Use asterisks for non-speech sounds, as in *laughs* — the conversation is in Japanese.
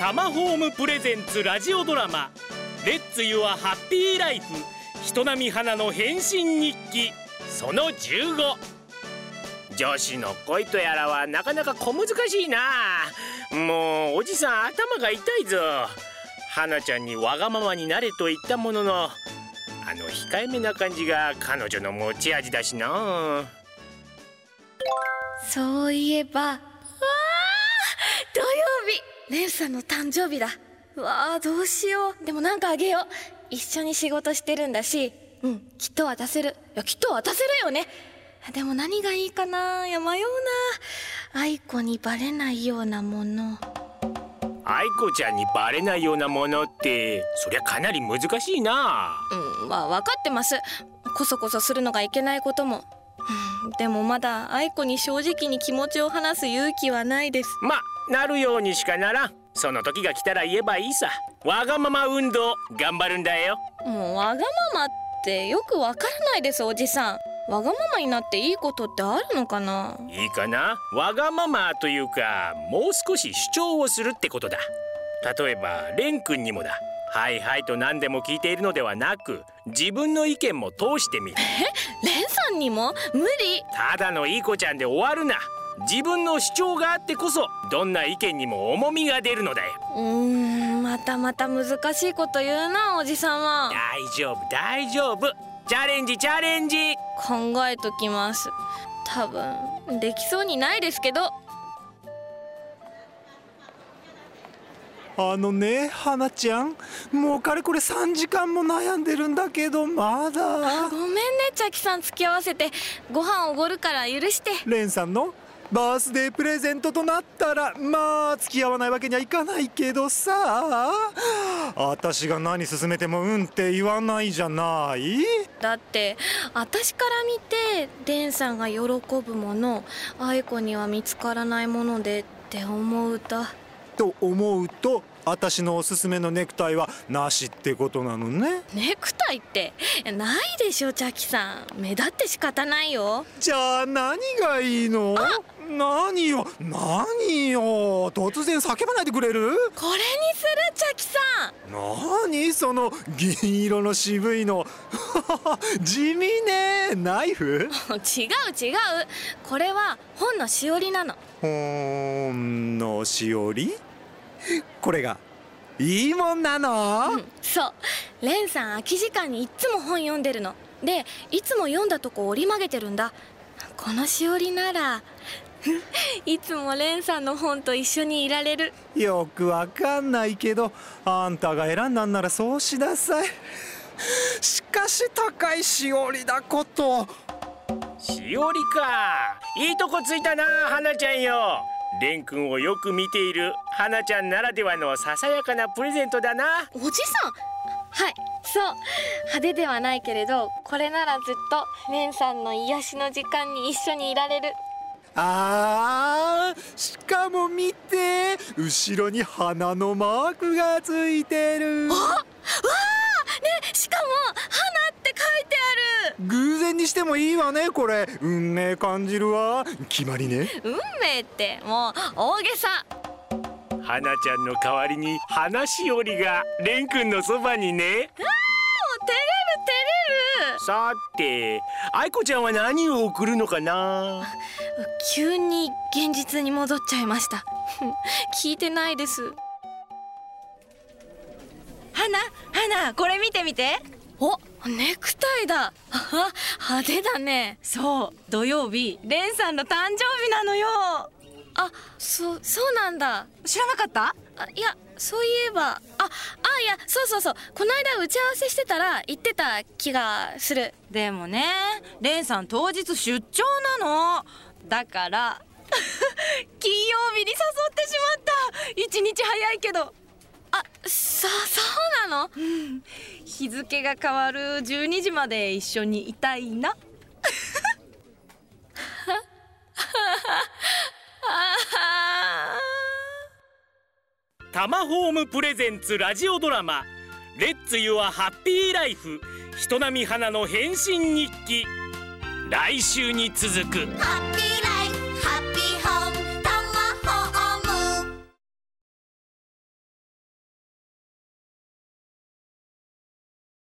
タマホームプレゼンツラジオドラマ「レッツ・ユア・ハッピー・ライフ人並み花の変身日記」その15女子の恋とやらはなかなか小難しいな。もうおじさん頭が痛いぞ。花ちゃんにわがままになれと言ったもののあの控えめな感じが彼女の持ち味だしな。そういえばレンさんの誕生日だ。わあどうしよう。でもなんかあげよう。一緒に仕事してるんだし。うんきっと渡せる。いやきっと渡せるよね。でも何がいいかな。いや迷うな。愛子にバレないようなもの。愛子ちゃんにバレないようなものってそりゃかなり難しいな。うんまあ分かってます。こそこそするのがいけないことも、うん、でもまだ愛子に正直に気持ちを話す勇気はないです。まなるようにしかならん。その時が来たら言えばいいさ。わがまま運動頑張るんだよ。もうわがままってよくわからないですおじさん。わがままになっていいことってあるのかな？いいかな？わがままというかもう少し主張をするってことだ。例えばレン君にもだ。はいはいと何でも聞いているのではなく自分の意見も通してみる。え？レンさんにも？無理。ただのいい子ちゃんで終わるな。自分の主張があってこそどんな意見にも重みが出るのだよ。うーんまたまた難しいこと言うなおじさんは大丈夫大丈夫。チャレンジチャレンジ。考えときます。多分できそうにないですけどあのね花ちゃんもうかれこれ3時間も悩んでるんだけどまだ。ごめんねチャキさん付き合わせて。ご飯おごるから許して。レンさんのバースデープレゼントとなったらまあ付き合わないわけにはいかないけどさ。私が何勧めてもうんって言わないじゃない。だって私から見てレンさんが喜ぶもの愛子には見つからないものでって思うと。と思うと私のおすすめのネクタイはなしってことなのね。ネクタイって？ないでしょチャキさん。目立って仕方ないよ。じゃあ何がいいの？何よ？何よ？突然叫ばないでくれる？これにするチャキさん。何その銀色の渋いの？*laughs* 地味ね。ナイフ？*laughs* 違う違う。これは本のしおりなの。本のしおり？これがいいもんなの、うん、そう。レンさん空き時間にいつも本読んでるの。でいつも読んだとこ折り曲げてるんだ。このしおりなら。*laughs* いつもレンさんの本と一緒にいられる。よくわかんないけどあんたが選んだんならそうしなさい。しかし高いしおりだこと。しおりか。いいとこついたな花ちゃんよレン君をよく見ている花ちゃんならではのささやかなプレゼントだな。おじさん？はい。そう。派手ではないけれどこれならずっとレンさんの癒しの時間に一緒にいられる。あーしかも見て後ろに花のマークがついてる。あわあねしかも花偶然にしてもいいわねこれ。運命感じるわ。決まりね。運命ってもう大げさ。花ちゃんの代わりに花しおりがレン君のそばにね。あーもう照れる照れる。さて愛子ちゃんは何を送るのかな？急に現実に戻っちゃいました。*laughs* 聞いてないです。花花これ見てみて。おネクタイだ。*laughs* 派手だね。そう土曜日レンさんの誕生日なのよ。あそそうなんだ。知らなかった？あいやそういえば。ああいやそうそうそう。この間打ち合わせしてたら言ってた気がする。でもねレンさん当日出張なの。だから *laughs* 金曜日に誘ってしまった。一日早いけど。あそそうなの、うん、日付が変わる12時まで一緒にいたいな。タマホームプレゼンツラジオドラマ「レッツ・ユア・ハッピー・ライフ人並み花の変身日記」来週に続く。ハッピー